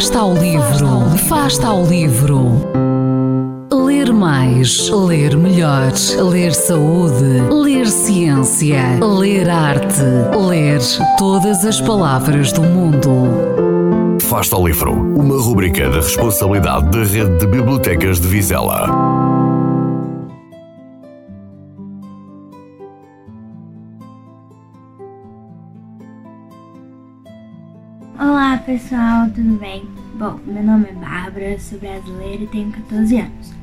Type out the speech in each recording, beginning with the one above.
Fasta ao livro, Fasta ao livro. Ler mais, ler melhor, ler saúde, ler ciência, ler arte, ler todas as palavras do mundo. Fasta ao livro, uma rubrica da responsabilidade da Rede de Bibliotecas de Vizela. Olá pessoal, tudo bem? Bom, meu nome é Bárbara, sou brasileira e tenho 14 anos.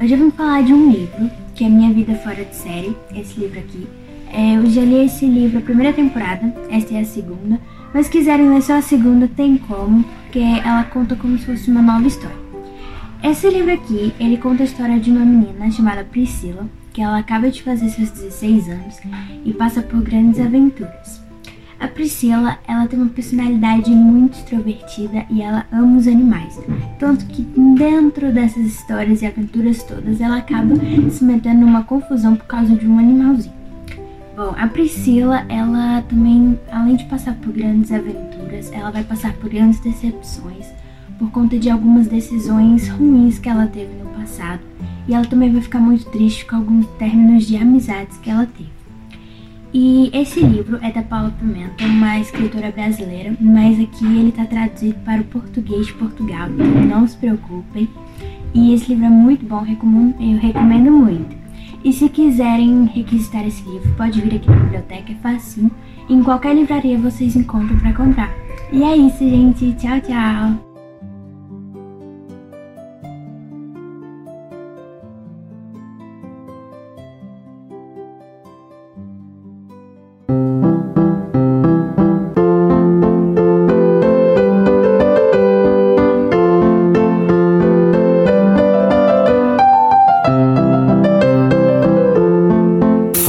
Hoje eu vim falar de um livro, que é Minha Vida Fora de Série, esse livro aqui. É, eu já li esse livro a primeira temporada, esta é a segunda, mas se quiserem ler só a segunda, tem como, porque ela conta como se fosse uma nova história. Esse livro aqui, ele conta a história de uma menina chamada Priscila, que ela acaba de fazer seus 16 anos e passa por grandes aventuras. A Priscila, ela tem uma personalidade muito extrovertida e ela ama os animais. Tanto que dentro dessas histórias e aventuras todas, ela acaba se metendo numa confusão por causa de um animalzinho. Bom, a Priscila, ela também, além de passar por grandes aventuras, ela vai passar por grandes decepções por conta de algumas decisões ruins que ela teve no passado. E ela também vai ficar muito triste com alguns términos de amizades que ela teve. E esse livro é da Paula Pimenta, uma escritora brasileira, mas aqui ele está traduzido para o português de Portugal, então não se preocupem. E esse livro é muito bom, eu recomendo muito. E se quiserem requisitar esse livro, pode vir aqui na biblioteca, é facinho. Em qualquer livraria vocês encontram para comprar. E é isso, gente. Tchau, tchau.